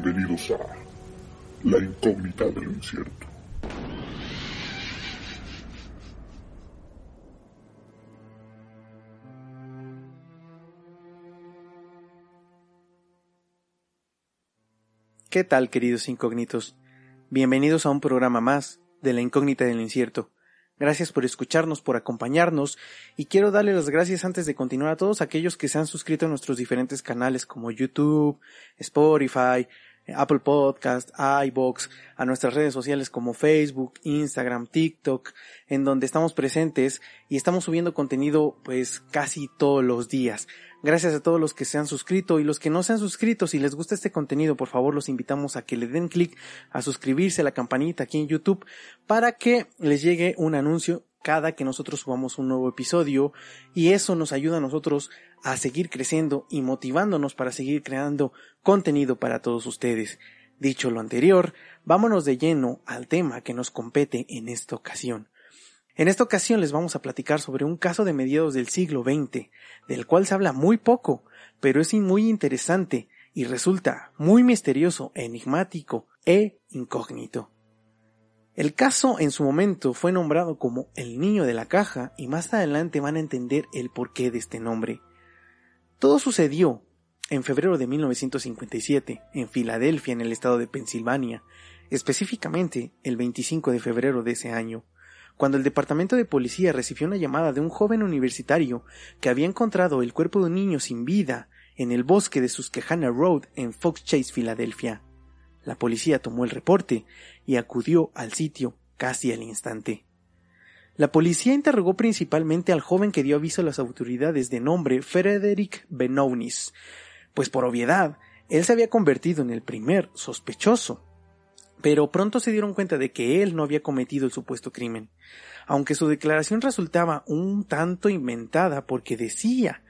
Bienvenidos a La incógnita del incierto. ¿Qué tal, queridos incógnitos? Bienvenidos a un programa más de La incógnita del incierto. Gracias por escucharnos, por acompañarnos y quiero darle las gracias antes de continuar a todos aquellos que se han suscrito a nuestros diferentes canales como YouTube, Spotify, Apple Podcast, iBox, a nuestras redes sociales como Facebook, Instagram, TikTok, en donde estamos presentes y estamos subiendo contenido pues casi todos los días. Gracias a todos los que se han suscrito y los que no se han suscrito. Si les gusta este contenido, por favor los invitamos a que le den clic a suscribirse a la campanita aquí en YouTube para que les llegue un anuncio cada que nosotros subamos un nuevo episodio y eso nos ayuda a nosotros a seguir creciendo y motivándonos para seguir creando contenido para todos ustedes. Dicho lo anterior, vámonos de lleno al tema que nos compete en esta ocasión. En esta ocasión les vamos a platicar sobre un caso de mediados del siglo XX, del cual se habla muy poco, pero es muy interesante y resulta muy misterioso, enigmático e incógnito. El caso en su momento fue nombrado como el niño de la caja y más adelante van a entender el porqué de este nombre. Todo sucedió en febrero de 1957 en Filadelfia, en el estado de Pensilvania, específicamente el 25 de febrero de ese año cuando el departamento de policía recibió una llamada de un joven universitario que había encontrado el cuerpo de un niño sin vida en el bosque de Susquehanna Road en Fox Chase, Filadelfia. La policía tomó el reporte y acudió al sitio casi al instante. La policía interrogó principalmente al joven que dio aviso a las autoridades de nombre Frederick Benounis, pues por obviedad él se había convertido en el primer sospechoso. Pero pronto se dieron cuenta de que él no había cometido el supuesto crimen, aunque su declaración resultaba un tanto inventada porque decía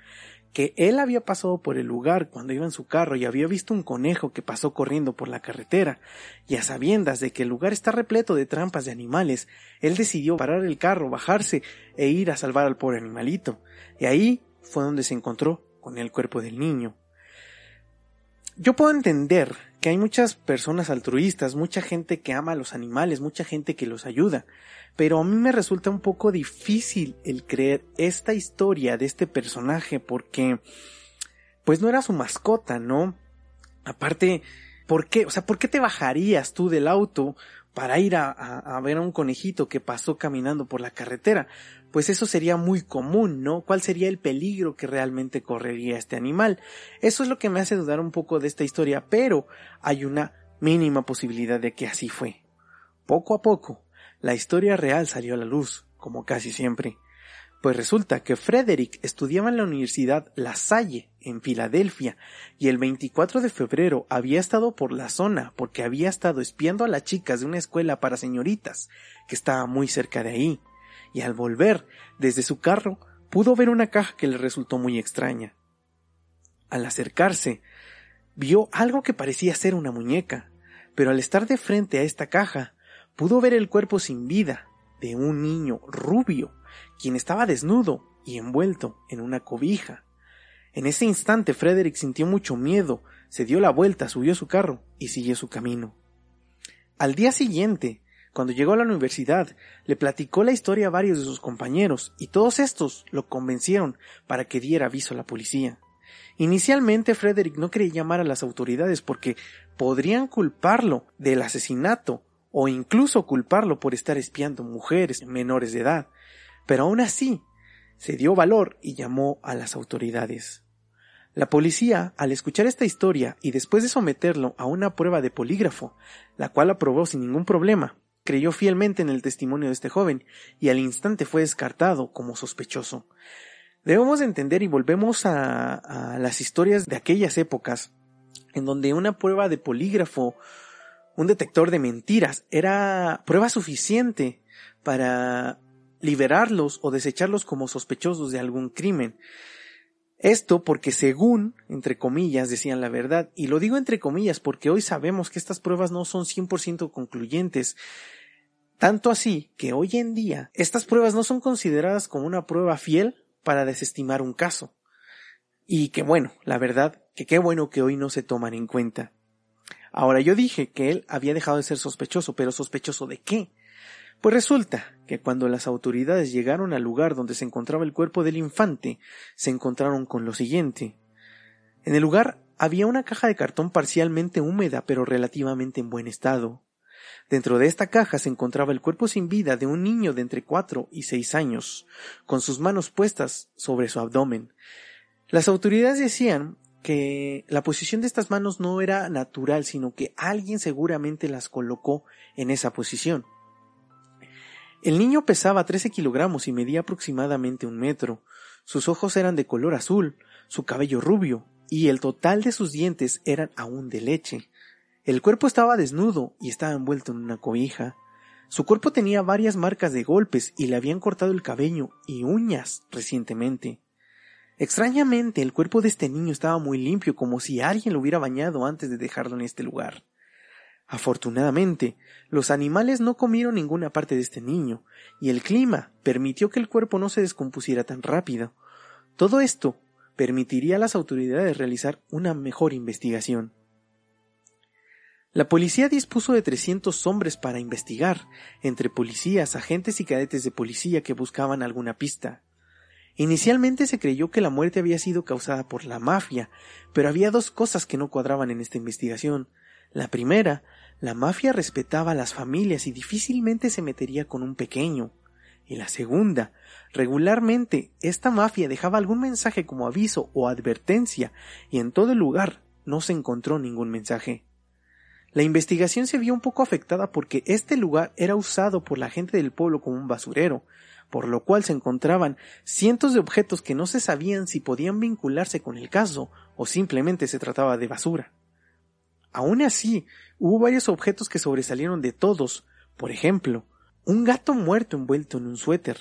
que él había pasado por el lugar cuando iba en su carro y había visto un conejo que pasó corriendo por la carretera, y a sabiendas de que el lugar está repleto de trampas de animales, él decidió parar el carro, bajarse e ir a salvar al pobre animalito, y ahí fue donde se encontró con el cuerpo del niño. Yo puedo entender que hay muchas personas altruistas, mucha gente que ama a los animales, mucha gente que los ayuda, pero a mí me resulta un poco difícil el creer esta historia de este personaje porque pues no era su mascota, ¿no? Aparte, ¿por qué? O sea, ¿por qué te bajarías tú del auto para ir a, ver a un conejito que pasó caminando por la carretera? pues eso sería muy común, ¿no? ¿Cuál sería el peligro que realmente correría este animal? Eso es lo que me hace dudar un poco de esta historia, pero hay una mínima posibilidad de que así fue. Poco a poco, la historia real salió a la luz, como casi siempre. Pues resulta que Frederick estudiaba en la Universidad La Salle, en Filadelfia, y el 24 de febrero había estado por la zona porque había estado espiando a las chicas de una escuela para señoritas, que estaba muy cerca de ahí y al volver desde su carro pudo ver una caja que le resultó muy extraña. Al acercarse, vio algo que parecía ser una muñeca, pero al estar de frente a esta caja, pudo ver el cuerpo sin vida de un niño rubio, quien estaba desnudo y envuelto en una cobija. En ese instante Frederick sintió mucho miedo, se dio la vuelta, subió su carro y siguió su camino. Al día siguiente, cuando llegó a la universidad, le platicó la historia a varios de sus compañeros, y todos estos lo convencieron para que diera aviso a la policía. Inicialmente Frederick no quería llamar a las autoridades porque podrían culparlo del asesinato o incluso culparlo por estar espiando mujeres menores de edad, pero aún así se dio valor y llamó a las autoridades. La policía, al escuchar esta historia y después de someterlo a una prueba de polígrafo, la cual aprobó sin ningún problema, creyó fielmente en el testimonio de este joven y al instante fue descartado como sospechoso. Debemos entender y volvemos a, a las historias de aquellas épocas en donde una prueba de polígrafo, un detector de mentiras, era prueba suficiente para liberarlos o desecharlos como sospechosos de algún crimen. Esto porque según, entre comillas, decían la verdad, y lo digo entre comillas porque hoy sabemos que estas pruebas no son 100% concluyentes, tanto así que hoy en día estas pruebas no son consideradas como una prueba fiel para desestimar un caso. Y que bueno, la verdad, que qué bueno que hoy no se toman en cuenta. Ahora yo dije que él había dejado de ser sospechoso, pero sospechoso de qué? Pues resulta que cuando las autoridades llegaron al lugar donde se encontraba el cuerpo del infante, se encontraron con lo siguiente. En el lugar había una caja de cartón parcialmente húmeda pero relativamente en buen estado. Dentro de esta caja se encontraba el cuerpo sin vida de un niño de entre cuatro y seis años, con sus manos puestas sobre su abdomen. Las autoridades decían que la posición de estas manos no era natural, sino que alguien seguramente las colocó en esa posición. El niño pesaba 13 kilogramos y medía aproximadamente un metro. Sus ojos eran de color azul, su cabello rubio, y el total de sus dientes eran aún de leche. El cuerpo estaba desnudo y estaba envuelto en una cobija. Su cuerpo tenía varias marcas de golpes y le habían cortado el cabello y uñas recientemente. Extrañamente, el cuerpo de este niño estaba muy limpio, como si alguien lo hubiera bañado antes de dejarlo en este lugar. Afortunadamente, los animales no comieron ninguna parte de este niño, y el clima permitió que el cuerpo no se descompusiera tan rápido. Todo esto permitiría a las autoridades realizar una mejor investigación. La policía dispuso de 300 hombres para investigar, entre policías, agentes y cadetes de policía que buscaban alguna pista. Inicialmente se creyó que la muerte había sido causada por la mafia, pero había dos cosas que no cuadraban en esta investigación. La primera, la mafia respetaba a las familias y difícilmente se metería con un pequeño. Y la segunda, regularmente esta mafia dejaba algún mensaje como aviso o advertencia, y en todo el lugar no se encontró ningún mensaje. La investigación se vio un poco afectada porque este lugar era usado por la gente del pueblo como un basurero, por lo cual se encontraban cientos de objetos que no se sabían si podían vincularse con el caso o simplemente se trataba de basura. Aún así, hubo varios objetos que sobresalieron de todos, por ejemplo, un gato muerto envuelto en un suéter.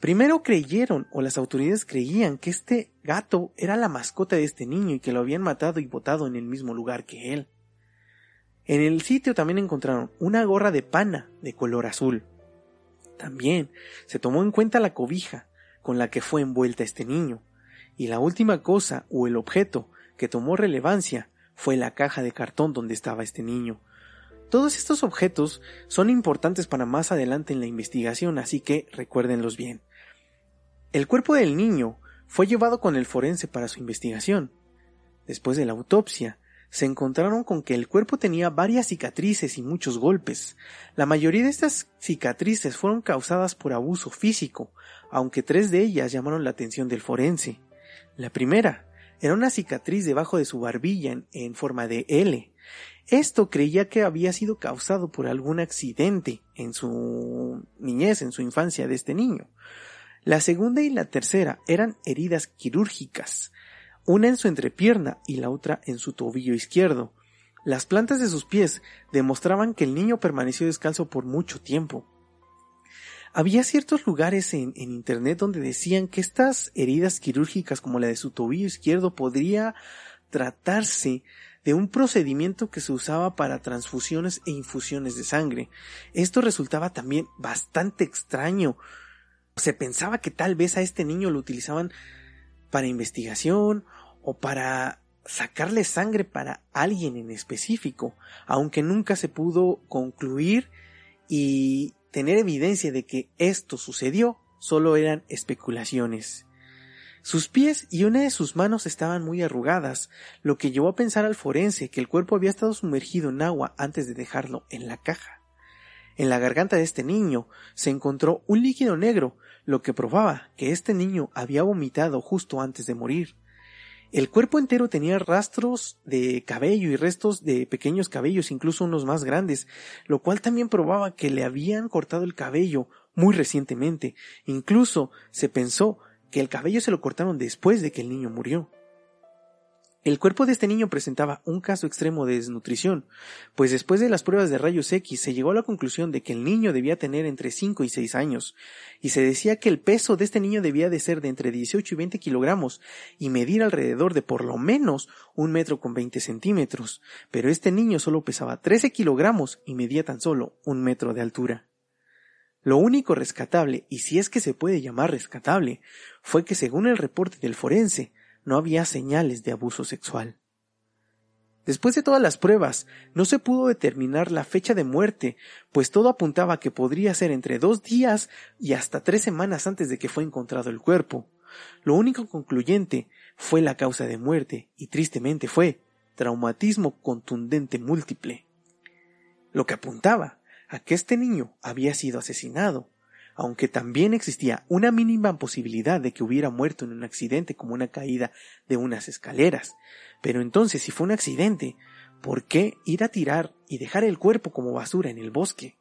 Primero creyeron, o las autoridades creían, que este gato era la mascota de este niño y que lo habían matado y botado en el mismo lugar que él. En el sitio también encontraron una gorra de pana de color azul. También se tomó en cuenta la cobija con la que fue envuelta este niño. Y la última cosa o el objeto que tomó relevancia fue la caja de cartón donde estaba este niño. Todos estos objetos son importantes para más adelante en la investigación, así que recuérdenlos bien. El cuerpo del niño fue llevado con el forense para su investigación. Después de la autopsia, se encontraron con que el cuerpo tenía varias cicatrices y muchos golpes. La mayoría de estas cicatrices fueron causadas por abuso físico, aunque tres de ellas llamaron la atención del forense. La primera era una cicatriz debajo de su barbilla en, forma de L. Esto creía que había sido causado por algún accidente en su niñez, en su infancia de este niño. La segunda y la tercera eran heridas quirúrgicas, una en su entrepierna y la otra en su tobillo izquierdo. Las plantas de sus pies demostraban que el niño permaneció descalzo por mucho tiempo. Había ciertos lugares en, Internet donde decían que estas heridas quirúrgicas como la de su tobillo izquierdo podría tratarse de un procedimiento que se usaba para transfusiones e infusiones de sangre. Esto resultaba también bastante extraño. Se pensaba que tal vez a este niño lo utilizaban para investigación o para sacarle sangre para alguien en específico, aunque nunca se pudo concluir y tener evidencia de que esto sucedió solo eran especulaciones. Sus pies y una de sus manos estaban muy arrugadas, lo que llevó a pensar al forense que el cuerpo había estado sumergido en agua antes de dejarlo en la caja. En la garganta de este niño se encontró un líquido negro, lo que probaba que este niño había vomitado justo antes de morir. El cuerpo entero tenía rastros de cabello y restos de pequeños cabellos, incluso unos más grandes, lo cual también probaba que le habían cortado el cabello muy recientemente. Incluso se pensó que el cabello se lo cortaron después de que el niño murió. El cuerpo de este niño presentaba un caso extremo de desnutrición, pues después de las pruebas de rayos X se llegó a la conclusión de que el niño debía tener entre 5 y 6 años, y se decía que el peso de este niño debía de ser de entre 18 y 20 kilogramos y medir alrededor de por lo menos un metro con 20 centímetros, pero este niño solo pesaba 13 kilogramos y medía tan solo un metro de altura. Lo único rescatable, y si es que se puede llamar rescatable, fue que según el reporte del forense, no había señales de abuso sexual. Después de todas las pruebas, no se pudo determinar la fecha de muerte, pues todo apuntaba que podría ser entre dos días y hasta tres semanas antes de que fue encontrado el cuerpo. Lo único concluyente fue la causa de muerte, y tristemente fue traumatismo contundente múltiple. Lo que apuntaba a que este niño había sido asesinado, aunque también existía una mínima posibilidad de que hubiera muerto en un accidente como una caída de unas escaleras. Pero entonces, si fue un accidente, ¿por qué ir a tirar y dejar el cuerpo como basura en el bosque?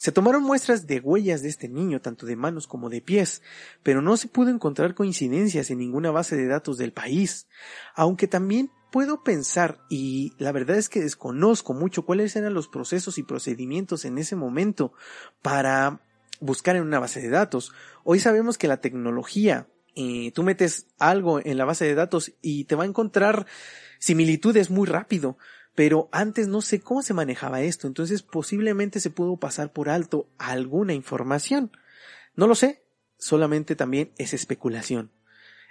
Se tomaron muestras de huellas de este niño, tanto de manos como de pies, pero no se pudo encontrar coincidencias en ninguna base de datos del país, aunque también puedo pensar, y la verdad es que desconozco mucho cuáles eran los procesos y procedimientos en ese momento para buscar en una base de datos. Hoy sabemos que la tecnología, eh, tú metes algo en la base de datos y te va a encontrar similitudes muy rápido, pero antes no sé cómo se manejaba esto, entonces posiblemente se pudo pasar por alto alguna información. No lo sé, solamente también es especulación.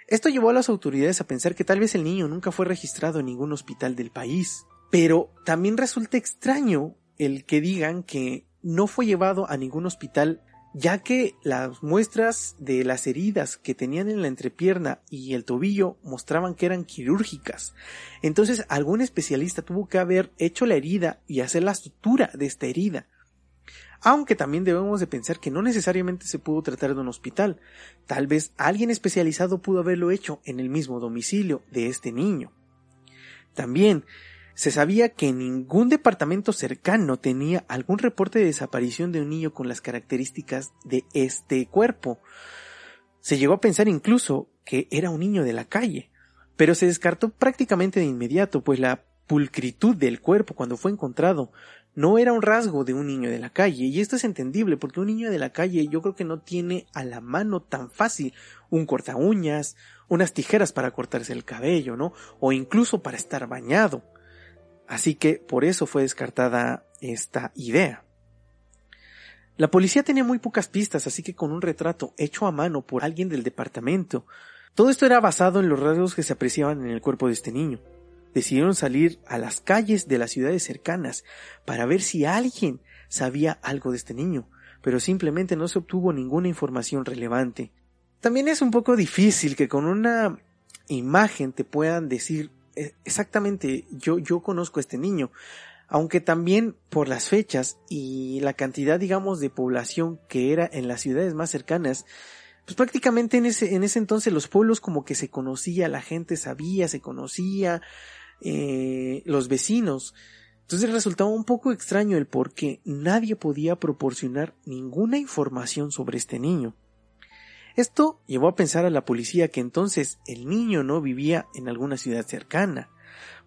Esto llevó a las autoridades a pensar que tal vez el niño nunca fue registrado en ningún hospital del país. Pero también resulta extraño el que digan que no fue llevado a ningún hospital ya que las muestras de las heridas que tenían en la entrepierna y el tobillo mostraban que eran quirúrgicas. Entonces algún especialista tuvo que haber hecho la herida y hacer la sutura de esta herida. Aunque también debemos de pensar que no necesariamente se pudo tratar de un hospital. Tal vez alguien especializado pudo haberlo hecho en el mismo domicilio de este niño. También se sabía que ningún departamento cercano tenía algún reporte de desaparición de un niño con las características de este cuerpo. Se llegó a pensar incluso que era un niño de la calle, pero se descartó prácticamente de inmediato, pues la pulcritud del cuerpo cuando fue encontrado no era un rasgo de un niño de la calle, y esto es entendible porque un niño de la calle yo creo que no tiene a la mano tan fácil un corta uñas, unas tijeras para cortarse el cabello, ¿no? O incluso para estar bañado. Así que por eso fue descartada esta idea. La policía tenía muy pocas pistas, así que con un retrato hecho a mano por alguien del departamento, todo esto era basado en los rasgos que se apreciaban en el cuerpo de este niño. Decidieron salir a las calles de las ciudades cercanas para ver si alguien sabía algo de este niño, pero simplemente no se obtuvo ninguna información relevante. También es un poco difícil que con una imagen te puedan decir exactamente, yo, yo conozco a este niño, aunque también por las fechas y la cantidad, digamos, de población que era en las ciudades más cercanas, pues prácticamente en ese, en ese entonces los pueblos como que se conocía, la gente sabía, se conocía, eh, los vecinos. Entonces resultaba un poco extraño el por qué nadie podía proporcionar ninguna información sobre este niño. Esto llevó a pensar a la policía que entonces el niño no vivía en alguna ciudad cercana,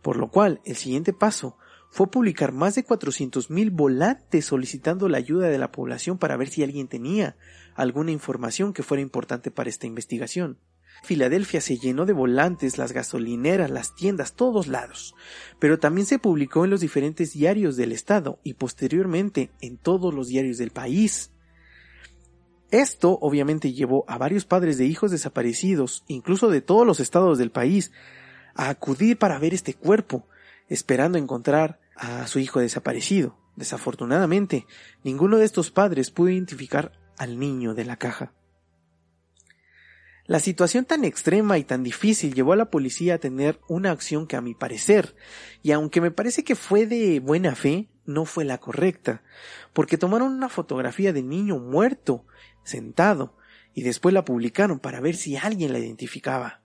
por lo cual el siguiente paso fue publicar más de 400.000 volantes solicitando la ayuda de la población para ver si alguien tenía alguna información que fuera importante para esta investigación. Filadelfia se llenó de volantes, las gasolineras, las tiendas, todos lados, pero también se publicó en los diferentes diarios del estado y posteriormente en todos los diarios del país. Esto obviamente llevó a varios padres de hijos desaparecidos, incluso de todos los estados del país, a acudir para ver este cuerpo, esperando encontrar a su hijo desaparecido. Desafortunadamente, ninguno de estos padres pudo identificar al niño de la caja. La situación tan extrema y tan difícil llevó a la policía a tener una acción que a mi parecer, y aunque me parece que fue de buena fe, no fue la correcta, porque tomaron una fotografía del niño muerto, sentado, y después la publicaron para ver si alguien la identificaba.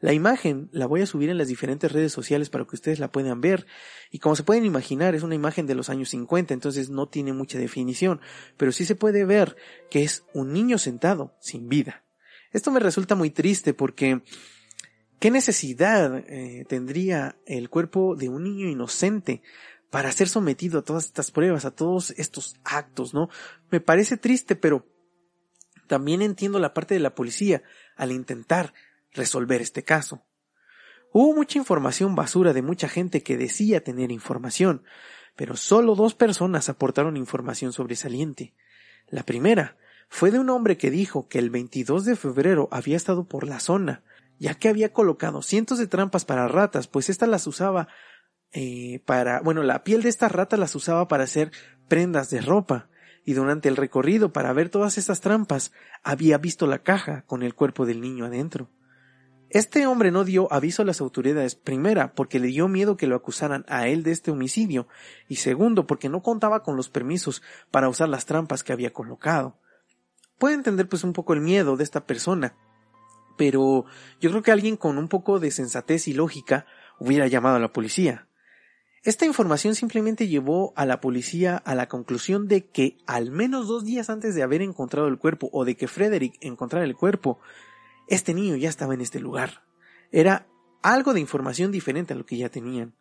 La imagen la voy a subir en las diferentes redes sociales para que ustedes la puedan ver. Y como se pueden imaginar, es una imagen de los años 50, entonces no tiene mucha definición, pero sí se puede ver que es un niño sentado, sin vida. Esto me resulta muy triste porque ¿qué necesidad eh, tendría el cuerpo de un niño inocente para ser sometido a todas estas pruebas, a todos estos actos, ¿no? Me parece triste, pero también entiendo la parte de la policía al intentar resolver este caso. Hubo mucha información basura de mucha gente que decía tener información, pero solo dos personas aportaron información sobresaliente. La primera fue de un hombre que dijo que el 22 de febrero había estado por la zona, ya que había colocado cientos de trampas para ratas, pues ésta las usaba eh, para, bueno, la piel de estas ratas las usaba para hacer prendas de ropa, y durante el recorrido para ver todas estas trampas había visto la caja con el cuerpo del niño adentro. Este hombre no dio aviso a las autoridades, primera, porque le dio miedo que lo acusaran a él de este homicidio, y segundo, porque no contaba con los permisos para usar las trampas que había colocado. Puede entender pues un poco el miedo de esta persona, pero yo creo que alguien con un poco de sensatez y lógica hubiera llamado a la policía. Esta información simplemente llevó a la policía a la conclusión de que al menos dos días antes de haber encontrado el cuerpo o de que Frederick encontrara el cuerpo, este niño ya estaba en este lugar. Era algo de información diferente a lo que ya tenían.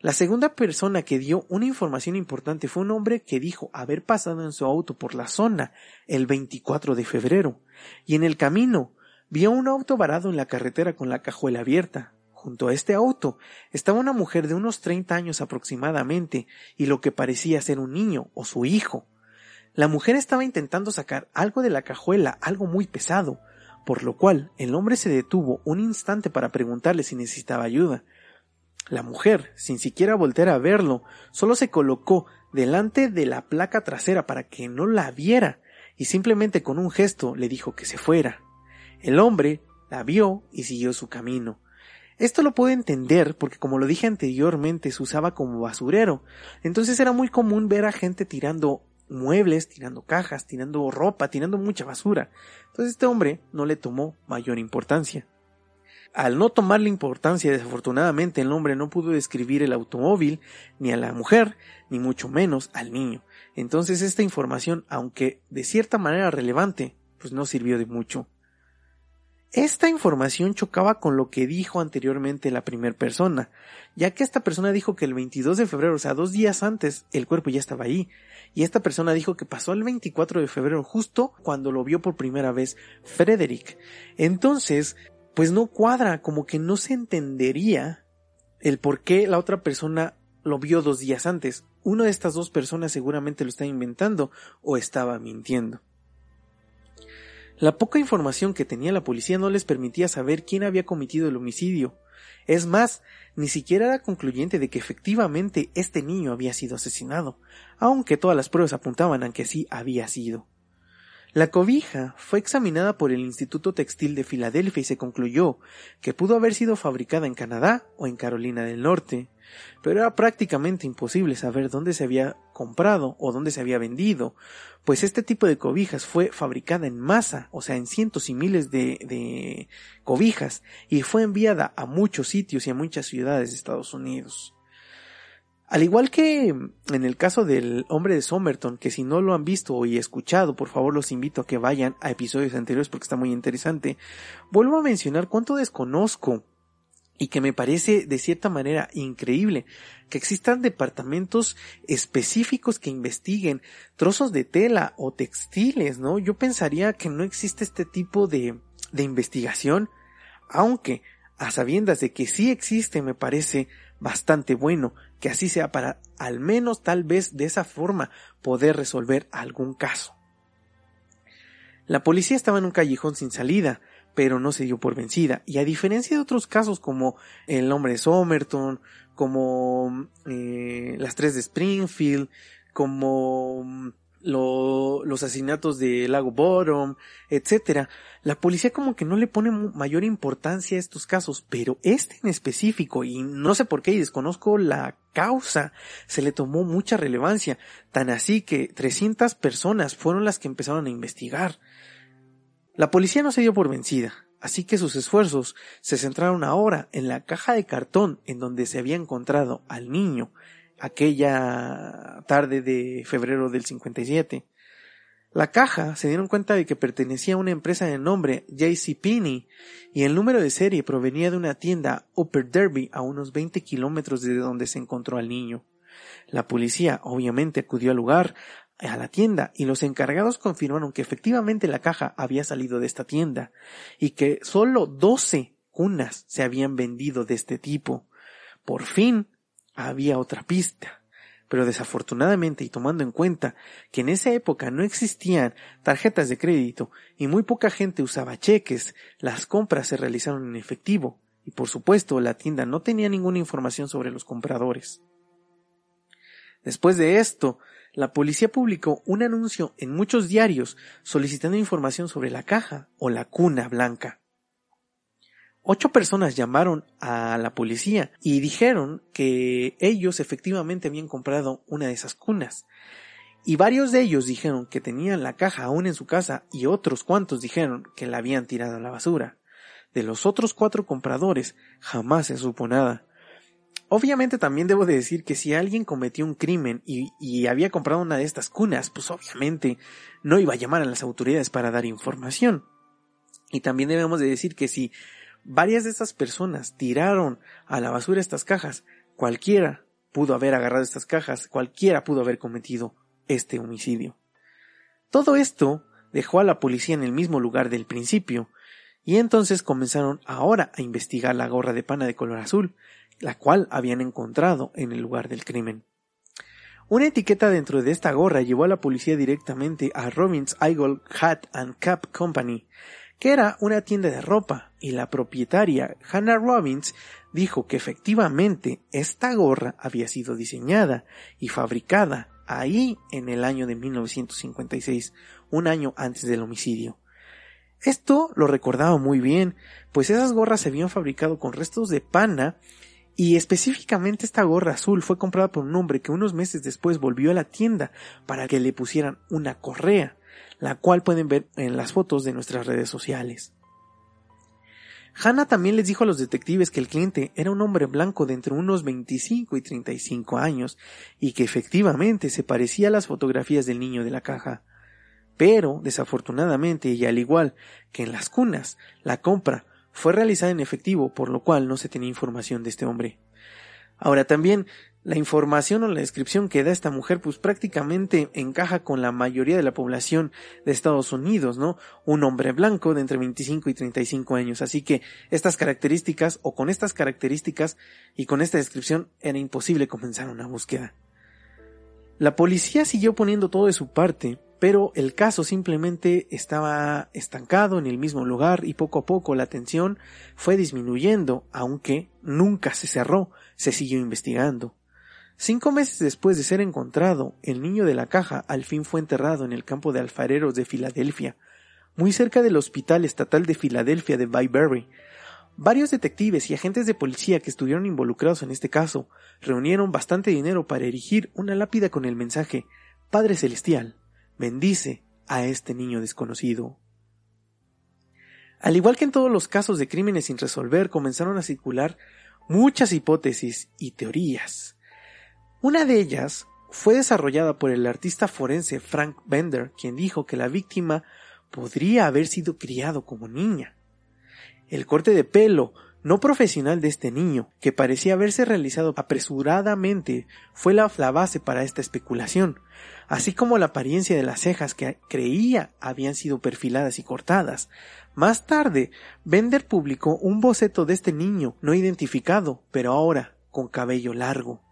La segunda persona que dio una información importante fue un hombre que dijo haber pasado en su auto por la zona el 24 de febrero y en el camino vio un auto varado en la carretera con la cajuela abierta. Junto a este auto estaba una mujer de unos 30 años aproximadamente y lo que parecía ser un niño o su hijo. La mujer estaba intentando sacar algo de la cajuela, algo muy pesado, por lo cual el hombre se detuvo un instante para preguntarle si necesitaba ayuda. La mujer, sin siquiera voltear a verlo, solo se colocó delante de la placa trasera para que no la viera y simplemente con un gesto le dijo que se fuera. El hombre la vio y siguió su camino. Esto lo puedo entender porque como lo dije anteriormente se usaba como basurero, entonces era muy común ver a gente tirando muebles, tirando cajas, tirando ropa, tirando mucha basura. Entonces este hombre no le tomó mayor importancia. Al no tomarle importancia, desafortunadamente el hombre no pudo describir el automóvil, ni a la mujer, ni mucho menos al niño. Entonces esta información, aunque de cierta manera relevante, pues no sirvió de mucho. Esta información chocaba con lo que dijo anteriormente la primera persona, ya que esta persona dijo que el 22 de febrero, o sea, dos días antes, el cuerpo ya estaba ahí, y esta persona dijo que pasó el 24 de febrero justo cuando lo vio por primera vez Frederick. Entonces, pues no cuadra, como que no se entendería el por qué la otra persona lo vio dos días antes. Una de estas dos personas seguramente lo está inventando o estaba mintiendo. La poca información que tenía la policía no les permitía saber quién había cometido el homicidio. Es más, ni siquiera era concluyente de que efectivamente este niño había sido asesinado, aunque todas las pruebas apuntaban a que sí había sido. La cobija fue examinada por el Instituto Textil de Filadelfia y se concluyó que pudo haber sido fabricada en Canadá o en Carolina del Norte, pero era prácticamente imposible saber dónde se había comprado o dónde se había vendido, pues este tipo de cobijas fue fabricada en masa, o sea, en cientos y miles de, de cobijas, y fue enviada a muchos sitios y a muchas ciudades de Estados Unidos. Al igual que en el caso del hombre de Somerton, que si no lo han visto y escuchado, por favor los invito a que vayan a episodios anteriores porque está muy interesante, vuelvo a mencionar cuánto desconozco y que me parece de cierta manera increíble que existan departamentos específicos que investiguen trozos de tela o textiles, ¿no? Yo pensaría que no existe este tipo de, de investigación, aunque a sabiendas de que sí existe me parece bastante bueno que así sea para al menos tal vez de esa forma poder resolver algún caso. La policía estaba en un callejón sin salida, pero no se dio por vencida. Y a diferencia de otros casos como el hombre de Somerton, como eh, las tres de Springfield, como lo, los asesinatos de Lago Bottom, etcétera. La policía como que no le pone mayor importancia a estos casos, pero este en específico, y no sé por qué y desconozco la causa, se le tomó mucha relevancia, tan así que 300 personas fueron las que empezaron a investigar. La policía no se dio por vencida, así que sus esfuerzos se centraron ahora en la caja de cartón en donde se había encontrado al niño aquella tarde de febrero del 57. La caja se dieron cuenta de que pertenecía a una empresa de nombre JC Penney y el número de serie provenía de una tienda Upper Derby a unos 20 kilómetros de donde se encontró al niño. La policía obviamente acudió al lugar, a la tienda, y los encargados confirmaron que efectivamente la caja había salido de esta tienda y que solo 12 cunas se habían vendido de este tipo. Por fin había otra pista pero desafortunadamente y tomando en cuenta que en esa época no existían tarjetas de crédito y muy poca gente usaba cheques, las compras se realizaron en efectivo y por supuesto la tienda no tenía ninguna información sobre los compradores. Después de esto, la policía publicó un anuncio en muchos diarios solicitando información sobre la caja o la cuna blanca. Ocho personas llamaron a la policía y dijeron que ellos efectivamente habían comprado una de esas cunas. Y varios de ellos dijeron que tenían la caja aún en su casa y otros cuantos dijeron que la habían tirado a la basura. De los otros cuatro compradores jamás se supo nada. Obviamente también debo de decir que si alguien cometió un crimen y, y, había comprado una de estas cunas, pues obviamente no iba a llamar a las autoridades para dar información. Y también debemos de decir que si Varias de estas personas tiraron a la basura estas cajas. Cualquiera pudo haber agarrado estas cajas, cualquiera pudo haber cometido este homicidio. Todo esto dejó a la policía en el mismo lugar del principio, y entonces comenzaron ahora a investigar la gorra de pana de color azul, la cual habían encontrado en el lugar del crimen. Una etiqueta dentro de esta gorra llevó a la policía directamente a Robbins Eagle Hat and Cap Company, que era una tienda de ropa, y la propietaria, Hannah Robbins, dijo que efectivamente esta gorra había sido diseñada y fabricada ahí en el año de 1956, un año antes del homicidio. Esto lo recordaba muy bien, pues esas gorras se habían fabricado con restos de pana y específicamente esta gorra azul fue comprada por un hombre que unos meses después volvió a la tienda para que le pusieran una correa la cual pueden ver en las fotos de nuestras redes sociales. Hannah también les dijo a los detectives que el cliente era un hombre blanco de entre unos 25 y 35 años y que efectivamente se parecía a las fotografías del niño de la caja. Pero, desafortunadamente, y al igual que en las cunas, la compra fue realizada en efectivo, por lo cual no se tenía información de este hombre. Ahora también la información o la descripción que da esta mujer pues prácticamente encaja con la mayoría de la población de Estados Unidos, ¿no? Un hombre blanco de entre 25 y 35 años. Así que estas características o con estas características y con esta descripción era imposible comenzar una búsqueda. La policía siguió poniendo todo de su parte, pero el caso simplemente estaba estancado en el mismo lugar y poco a poco la tensión fue disminuyendo, aunque nunca se cerró, se siguió investigando. Cinco meses después de ser encontrado, el niño de la caja al fin fue enterrado en el campo de alfareros de Filadelfia, muy cerca del Hospital Estatal de Filadelfia de Byberry. Varios detectives y agentes de policía que estuvieron involucrados en este caso reunieron bastante dinero para erigir una lápida con el mensaje Padre Celestial, bendice a este niño desconocido. Al igual que en todos los casos de crímenes sin resolver, comenzaron a circular muchas hipótesis y teorías. Una de ellas fue desarrollada por el artista forense Frank Bender, quien dijo que la víctima podría haber sido criado como niña. El corte de pelo no profesional de este niño, que parecía haberse realizado apresuradamente, fue la, base para esta especulación, así como la apariencia de las cejas que creía habían sido perfiladas y cortadas. Más tarde, Bender publicó un boceto de este niño no identificado, pero ahora con cabello largo.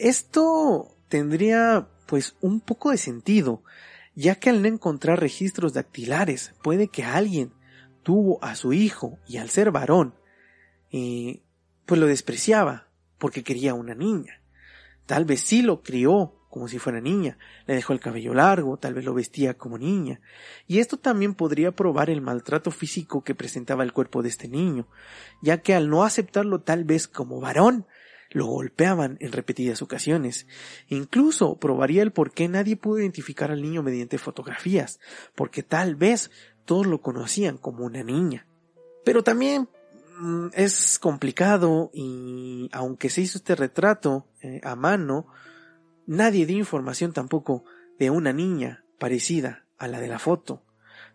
Esto tendría pues un poco de sentido, ya que al no encontrar registros dactilares puede que alguien tuvo a su hijo y al ser varón, eh, pues lo despreciaba porque quería una niña. Tal vez sí lo crió como si fuera niña, le dejó el cabello largo, tal vez lo vestía como niña, y esto también podría probar el maltrato físico que presentaba el cuerpo de este niño, ya que al no aceptarlo tal vez como varón, lo golpeaban en repetidas ocasiones. Incluso probaría el por qué nadie pudo identificar al niño mediante fotografías, porque tal vez todos lo conocían como una niña. Pero también mm, es complicado y aunque se hizo este retrato eh, a mano, nadie dio información tampoco de una niña parecida a la de la foto.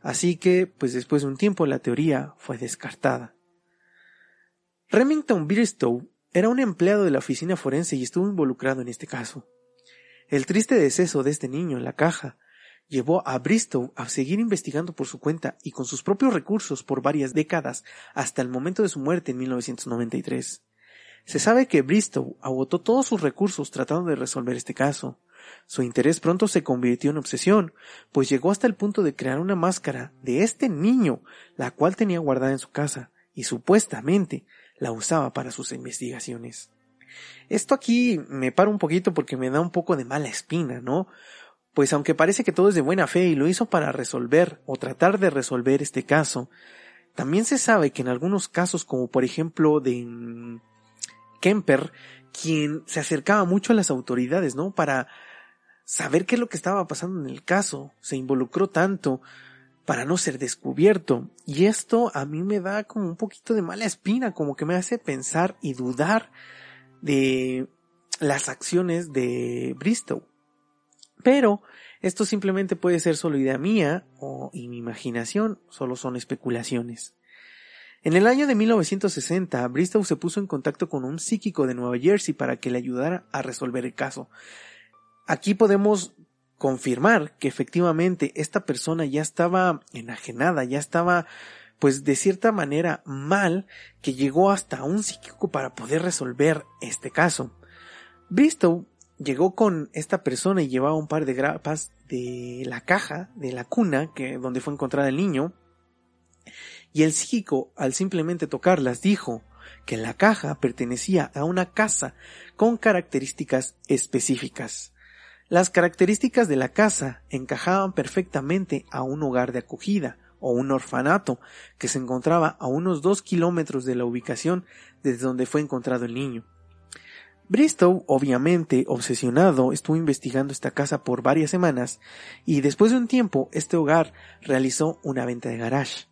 Así que, pues después de un tiempo la teoría fue descartada. Remington Bristow era un empleado de la oficina forense y estuvo involucrado en este caso. El triste deceso de este niño en la caja llevó a Bristow a seguir investigando por su cuenta y con sus propios recursos por varias décadas hasta el momento de su muerte en 1993. Se sabe que Bristow agotó todos sus recursos tratando de resolver este caso. Su interés pronto se convirtió en obsesión, pues llegó hasta el punto de crear una máscara de este niño, la cual tenía guardada en su casa, y supuestamente la usaba para sus investigaciones. Esto aquí me para un poquito porque me da un poco de mala espina, ¿no? Pues aunque parece que todo es de buena fe y lo hizo para resolver o tratar de resolver este caso, también se sabe que en algunos casos, como por ejemplo de Kemper, quien se acercaba mucho a las autoridades, ¿no? Para saber qué es lo que estaba pasando en el caso, se involucró tanto, para no ser descubierto. Y esto a mí me da como un poquito de mala espina, como que me hace pensar y dudar de las acciones de Bristow. Pero esto simplemente puede ser solo idea mía o y mi imaginación, solo son especulaciones. En el año de 1960, Bristow se puso en contacto con un psíquico de Nueva Jersey para que le ayudara a resolver el caso. Aquí podemos confirmar que efectivamente esta persona ya estaba enajenada, ya estaba pues de cierta manera mal que llegó hasta un psíquico para poder resolver este caso. Bristow llegó con esta persona y llevaba un par de grapas de la caja de la cuna que donde fue encontrada el niño y el psíquico al simplemente tocarlas dijo que la caja pertenecía a una casa con características específicas. Las características de la casa encajaban perfectamente a un hogar de acogida o un orfanato que se encontraba a unos dos kilómetros de la ubicación desde donde fue encontrado el niño. Bristow, obviamente obsesionado, estuvo investigando esta casa por varias semanas y después de un tiempo este hogar realizó una venta de garage.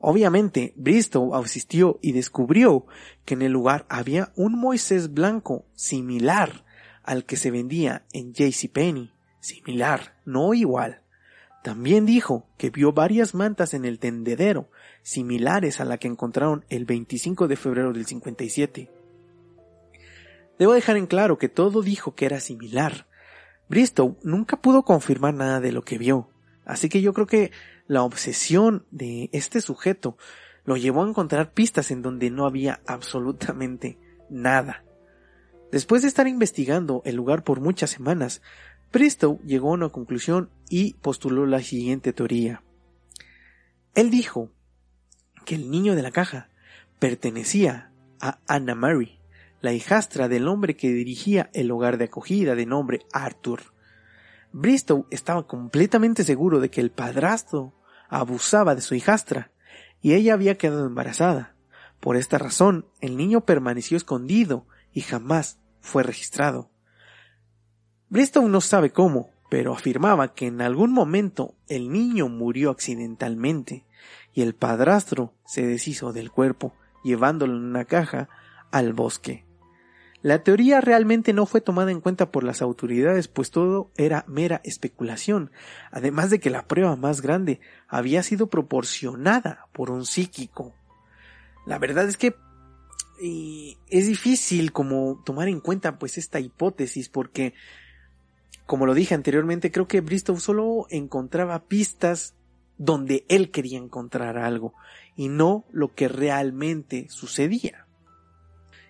Obviamente, Bristow asistió y descubrió que en el lugar había un Moisés blanco similar al que se vendía en JCPenney, similar, no igual. También dijo que vio varias mantas en el tendedero, similares a la que encontraron el 25 de febrero del 57. Debo dejar en claro que todo dijo que era similar. Bristow nunca pudo confirmar nada de lo que vio, así que yo creo que la obsesión de este sujeto lo llevó a encontrar pistas en donde no había absolutamente nada. Después de estar investigando el lugar por muchas semanas, Bristow llegó a una conclusión y postuló la siguiente teoría. Él dijo que el niño de la caja pertenecía a Anna Mary, la hijastra del hombre que dirigía el hogar de acogida de nombre Arthur. Bristow estaba completamente seguro de que el padrastro abusaba de su hijastra y ella había quedado embarazada. Por esta razón, el niño permaneció escondido y jamás fue registrado. Bristow no sabe cómo, pero afirmaba que en algún momento el niño murió accidentalmente y el padrastro se deshizo del cuerpo, llevándolo en una caja al bosque. La teoría realmente no fue tomada en cuenta por las autoridades, pues todo era mera especulación, además de que la prueba más grande había sido proporcionada por un psíquico. La verdad es que y es difícil como tomar en cuenta pues esta hipótesis porque como lo dije anteriormente creo que Bristow solo encontraba pistas donde él quería encontrar algo y no lo que realmente sucedía.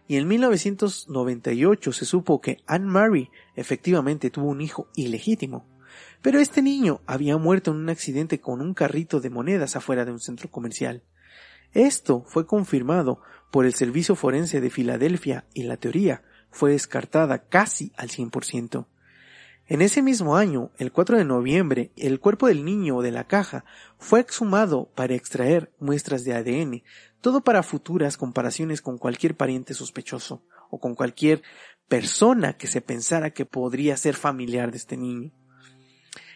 Y en 1998 se supo que Anne Marie efectivamente tuvo un hijo ilegítimo, pero este niño había muerto en un accidente con un carrito de monedas afuera de un centro comercial. Esto fue confirmado por el Servicio Forense de Filadelfia y la teoría fue descartada casi al 100%. En ese mismo año, el 4 de noviembre, el cuerpo del niño de la caja fue exhumado para extraer muestras de ADN, todo para futuras comparaciones con cualquier pariente sospechoso o con cualquier persona que se pensara que podría ser familiar de este niño.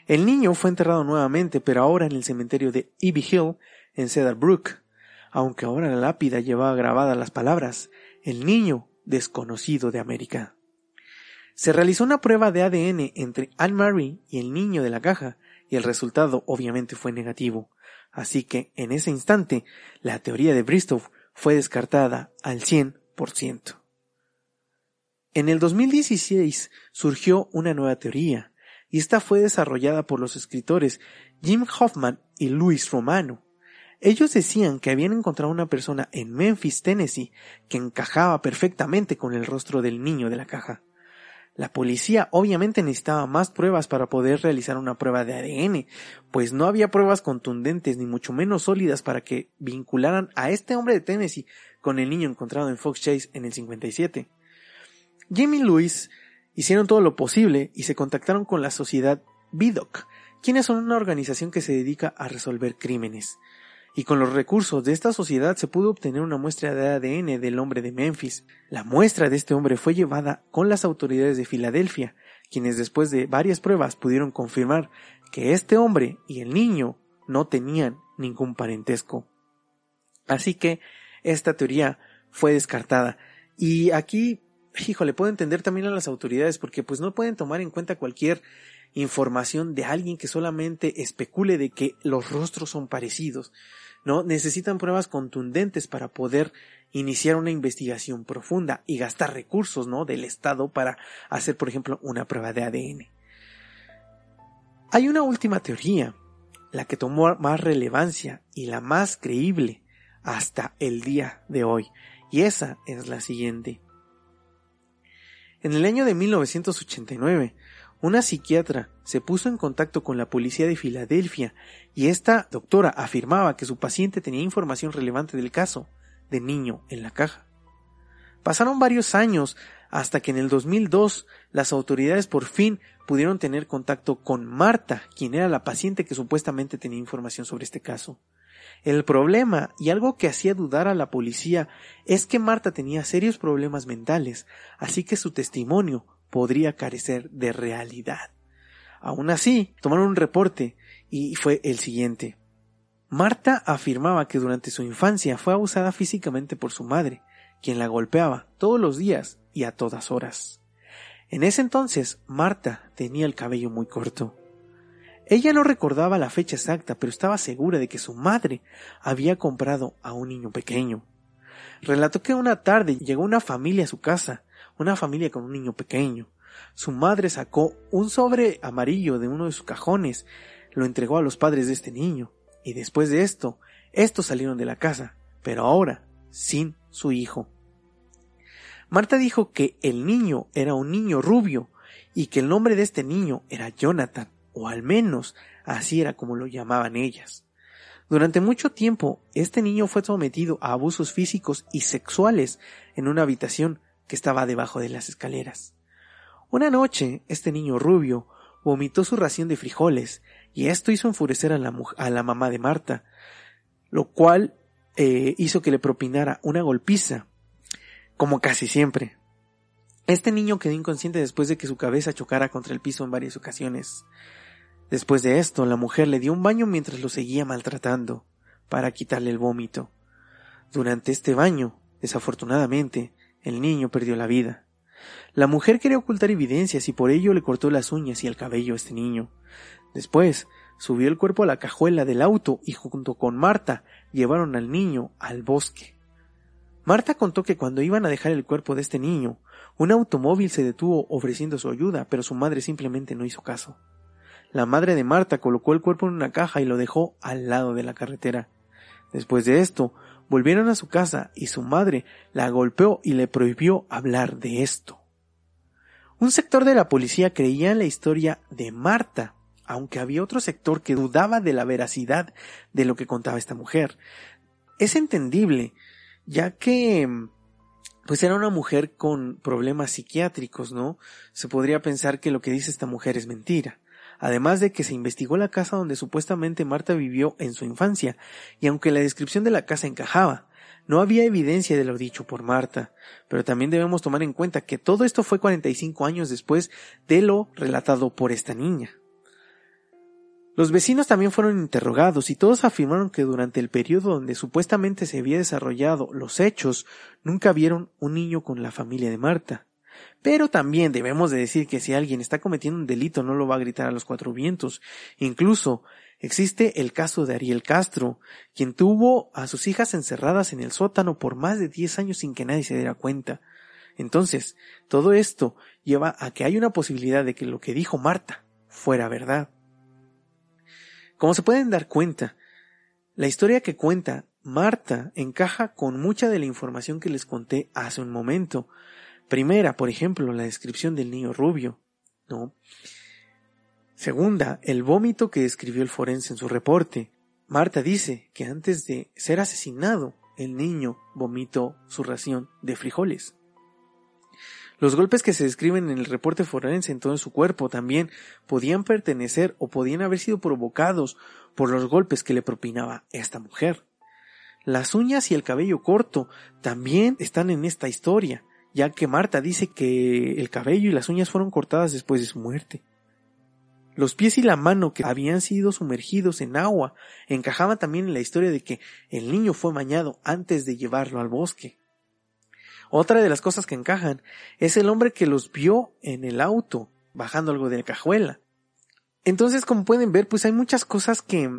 El niño fue enterrado nuevamente, pero ahora en el cementerio de Ivy Hill, en Cedar Brook, aunque ahora la lápida llevaba grabadas las palabras, el niño desconocido de América. Se realizó una prueba de ADN entre Anne-Marie y el niño de la caja, y el resultado obviamente fue negativo. Así que, en ese instante, la teoría de Bristow fue descartada al 100%. En el 2016 surgió una nueva teoría, y esta fue desarrollada por los escritores Jim Hoffman y Luis Romano. Ellos decían que habían encontrado una persona en Memphis, Tennessee, que encajaba perfectamente con el rostro del niño de la caja. La policía obviamente necesitaba más pruebas para poder realizar una prueba de ADN, pues no había pruebas contundentes ni mucho menos sólidas para que vincularan a este hombre de Tennessee con el niño encontrado en Fox Chase en el 57. Jimmy y Luis hicieron todo lo posible y se contactaron con la sociedad BIDOC, quienes son una organización que se dedica a resolver crímenes y con los recursos de esta sociedad se pudo obtener una muestra de ADN del hombre de Memphis. La muestra de este hombre fue llevada con las autoridades de Filadelfia, quienes después de varias pruebas pudieron confirmar que este hombre y el niño no tenían ningún parentesco. Así que esta teoría fue descartada. Y aquí, híjole, puedo entender también a las autoridades porque pues no pueden tomar en cuenta cualquier información de alguien que solamente especule de que los rostros son parecidos. ¿No? Necesitan pruebas contundentes para poder iniciar una investigación profunda y gastar recursos, ¿no? Del Estado para hacer, por ejemplo, una prueba de ADN. Hay una última teoría, la que tomó más relevancia y la más creíble hasta el día de hoy, y esa es la siguiente. En el año de 1989, una psiquiatra se puso en contacto con la policía de Filadelfia y esta doctora afirmaba que su paciente tenía información relevante del caso de niño en la caja. Pasaron varios años hasta que en el 2002 las autoridades por fin pudieron tener contacto con Marta, quien era la paciente que supuestamente tenía información sobre este caso. El problema, y algo que hacía dudar a la policía, es que Marta tenía serios problemas mentales, así que su testimonio podría carecer de realidad. Aún así, tomaron un reporte y fue el siguiente. Marta afirmaba que durante su infancia fue abusada físicamente por su madre, quien la golpeaba todos los días y a todas horas. En ese entonces, Marta tenía el cabello muy corto. Ella no recordaba la fecha exacta, pero estaba segura de que su madre había comprado a un niño pequeño. Relató que una tarde llegó una familia a su casa una familia con un niño pequeño. Su madre sacó un sobre amarillo de uno de sus cajones, lo entregó a los padres de este niño, y después de esto, estos salieron de la casa, pero ahora sin su hijo. Marta dijo que el niño era un niño rubio y que el nombre de este niño era Jonathan, o al menos así era como lo llamaban ellas. Durante mucho tiempo, este niño fue sometido a abusos físicos y sexuales en una habitación que estaba debajo de las escaleras. Una noche, este niño rubio vomitó su ración de frijoles, y esto hizo enfurecer a la, a la mamá de Marta, lo cual eh, hizo que le propinara una golpiza, como casi siempre. Este niño quedó inconsciente después de que su cabeza chocara contra el piso en varias ocasiones. Después de esto, la mujer le dio un baño mientras lo seguía maltratando, para quitarle el vómito. Durante este baño, desafortunadamente, el niño perdió la vida. La mujer quería ocultar evidencias y por ello le cortó las uñas y el cabello a este niño. Después, subió el cuerpo a la cajuela del auto y junto con Marta llevaron al niño al bosque. Marta contó que cuando iban a dejar el cuerpo de este niño, un automóvil se detuvo ofreciendo su ayuda, pero su madre simplemente no hizo caso. La madre de Marta colocó el cuerpo en una caja y lo dejó al lado de la carretera. Después de esto, Volvieron a su casa y su madre la golpeó y le prohibió hablar de esto. Un sector de la policía creía en la historia de Marta, aunque había otro sector que dudaba de la veracidad de lo que contaba esta mujer. Es entendible, ya que mm, pues era una mujer con problemas psiquiátricos, ¿no? Se podría pensar que lo que dice esta mujer es mentira. Además de que se investigó la casa donde supuestamente Marta vivió en su infancia, y aunque la descripción de la casa encajaba, no había evidencia de lo dicho por Marta, pero también debemos tomar en cuenta que todo esto fue 45 años después de lo relatado por esta niña. Los vecinos también fueron interrogados y todos afirmaron que durante el periodo donde supuestamente se había desarrollado los hechos, nunca vieron un niño con la familia de Marta. Pero también debemos de decir que si alguien está cometiendo un delito no lo va a gritar a los cuatro vientos. Incluso existe el caso de Ariel Castro, quien tuvo a sus hijas encerradas en el sótano por más de diez años sin que nadie se diera cuenta. Entonces, todo esto lleva a que hay una posibilidad de que lo que dijo Marta fuera verdad. Como se pueden dar cuenta, la historia que cuenta Marta encaja con mucha de la información que les conté hace un momento. Primera, por ejemplo, la descripción del niño rubio, ¿no? Segunda, el vómito que describió el forense en su reporte. Marta dice que antes de ser asesinado, el niño vomitó su ración de frijoles. Los golpes que se describen en el reporte forense en todo su cuerpo también podían pertenecer o podían haber sido provocados por los golpes que le propinaba esta mujer. Las uñas y el cabello corto también están en esta historia, ya que Marta dice que el cabello y las uñas fueron cortadas después de su muerte. Los pies y la mano que habían sido sumergidos en agua encajaban también en la historia de que el niño fue bañado antes de llevarlo al bosque. Otra de las cosas que encajan es el hombre que los vio en el auto, bajando algo de la cajuela. Entonces, como pueden ver, pues hay muchas cosas que,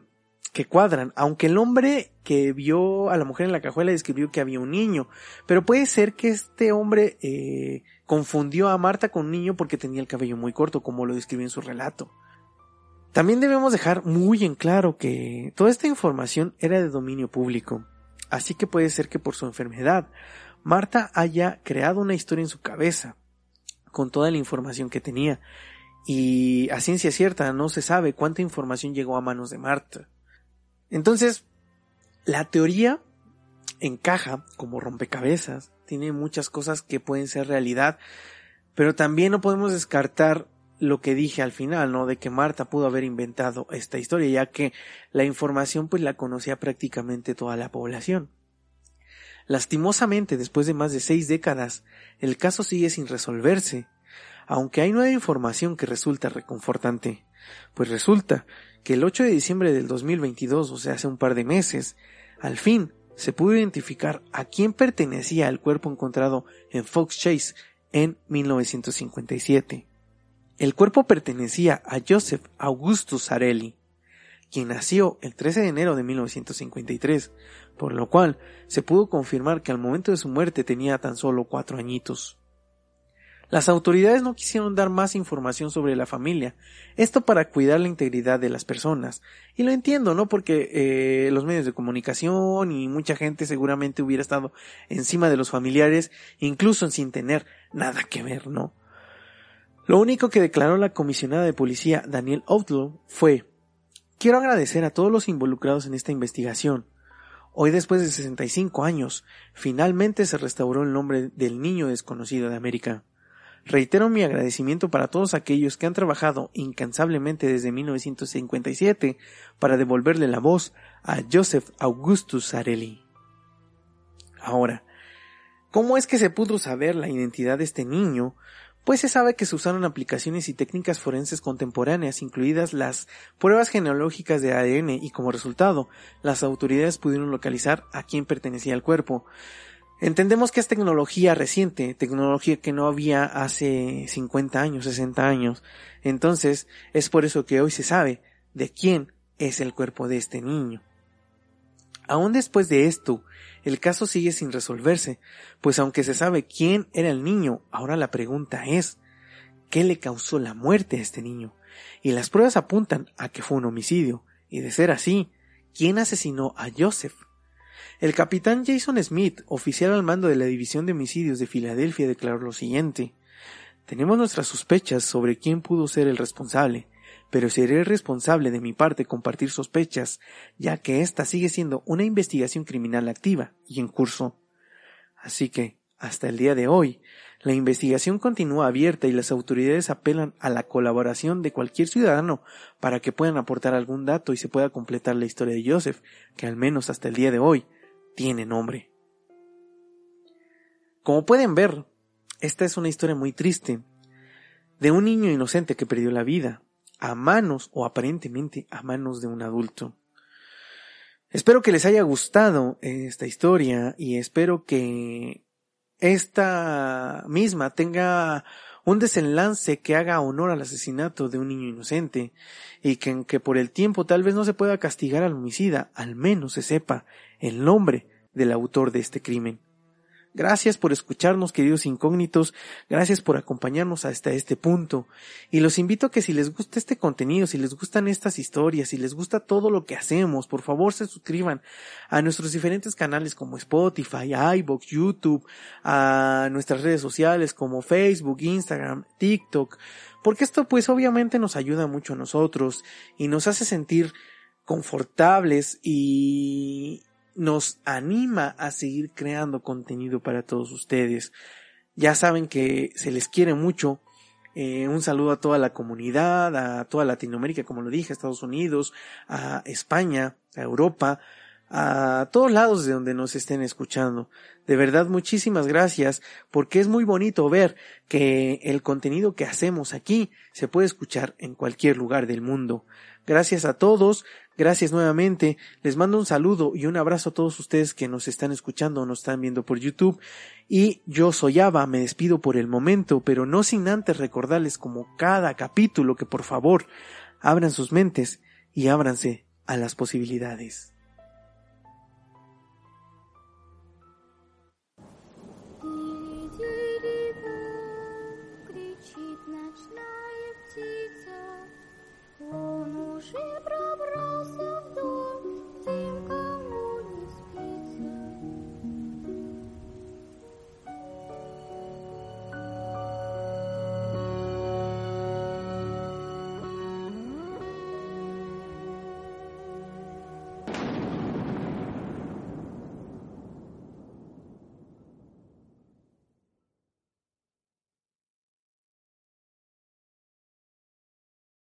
que cuadran, aunque el hombre que vio a la mujer en la cajuela describió que había un niño, pero puede ser que este hombre eh, confundió a Marta con un niño porque tenía el cabello muy corto, como lo describió en su relato. También debemos dejar muy en claro que toda esta información era de dominio público, así que puede ser que por su enfermedad Marta haya creado una historia en su cabeza con toda la información que tenía y a ciencia cierta no se sabe cuánta información llegó a manos de Marta. Entonces, la teoría encaja como rompecabezas, tiene muchas cosas que pueden ser realidad, pero también no podemos descartar lo que dije al final, ¿no? De que Marta pudo haber inventado esta historia, ya que la información pues la conocía prácticamente toda la población. Lastimosamente, después de más de seis décadas, el caso sigue sin resolverse, aunque hay nueva información que resulta reconfortante, pues resulta que el 8 de diciembre del 2022, o sea, hace un par de meses, al fin se pudo identificar a quién pertenecía el cuerpo encontrado en Fox Chase en 1957. El cuerpo pertenecía a Joseph Augustus Arelli, quien nació el 13 de enero de 1953, por lo cual se pudo confirmar que al momento de su muerte tenía tan solo cuatro añitos. Las autoridades no quisieron dar más información sobre la familia, esto para cuidar la integridad de las personas. Y lo entiendo, ¿no? Porque eh, los medios de comunicación y mucha gente seguramente hubiera estado encima de los familiares, incluso sin tener nada que ver, ¿no? Lo único que declaró la comisionada de policía Daniel Outlaw fue Quiero agradecer a todos los involucrados en esta investigación, Hoy después de 65 años, finalmente se restauró el nombre del niño desconocido de América. Reitero mi agradecimiento para todos aquellos que han trabajado incansablemente desde 1957 para devolverle la voz a Joseph Augustus Sarelli. Ahora, ¿cómo es que se pudo saber la identidad de este niño pues se sabe que se usaron aplicaciones y técnicas forenses contemporáneas, incluidas las pruebas genealógicas de ADN, y como resultado, las autoridades pudieron localizar a quién pertenecía el cuerpo. Entendemos que es tecnología reciente, tecnología que no había hace 50 años, 60 años. Entonces, es por eso que hoy se sabe de quién es el cuerpo de este niño. Aún después de esto, el caso sigue sin resolverse, pues aunque se sabe quién era el niño, ahora la pregunta es, ¿qué le causó la muerte a este niño? Y las pruebas apuntan a que fue un homicidio, y de ser así, ¿quién asesinó a Joseph? El capitán Jason Smith, oficial al mando de la División de Homicidios de Filadelfia, declaró lo siguiente. Tenemos nuestras sospechas sobre quién pudo ser el responsable, pero seré responsable de mi parte compartir sospechas, ya que esta sigue siendo una investigación criminal activa y en curso. Así que, hasta el día de hoy, la investigación continúa abierta y las autoridades apelan a la colaboración de cualquier ciudadano para que puedan aportar algún dato y se pueda completar la historia de Joseph, que al menos hasta el día de hoy tiene nombre. Como pueden ver, esta es una historia muy triste de un niño inocente que perdió la vida a manos o aparentemente a manos de un adulto. Espero que les haya gustado esta historia y espero que esta misma tenga un desenlace que haga honor al asesinato de un niño inocente y que aunque por el tiempo tal vez no se pueda castigar al homicida, al menos se sepa el nombre del autor de este crimen. Gracias por escucharnos, queridos incógnitos. Gracias por acompañarnos hasta este punto. Y los invito a que si les gusta este contenido, si les gustan estas historias, si les gusta todo lo que hacemos, por favor se suscriban a nuestros diferentes canales como Spotify, iBox, YouTube, a nuestras redes sociales como Facebook, Instagram, TikTok. Porque esto pues obviamente nos ayuda mucho a nosotros y nos hace sentir confortables y, nos anima a seguir creando contenido para todos ustedes. Ya saben que se les quiere mucho. Eh, un saludo a toda la comunidad, a toda Latinoamérica, como lo dije, a Estados Unidos, a España, a Europa, a todos lados de donde nos estén escuchando. De verdad, muchísimas gracias, porque es muy bonito ver que el contenido que hacemos aquí se puede escuchar en cualquier lugar del mundo. Gracias a todos, gracias nuevamente. Les mando un saludo y un abrazo a todos ustedes que nos están escuchando o nos están viendo por YouTube. Y yo soy Ava, me despido por el momento, pero no sin antes recordarles como cada capítulo que por favor abran sus mentes y ábranse a las posibilidades.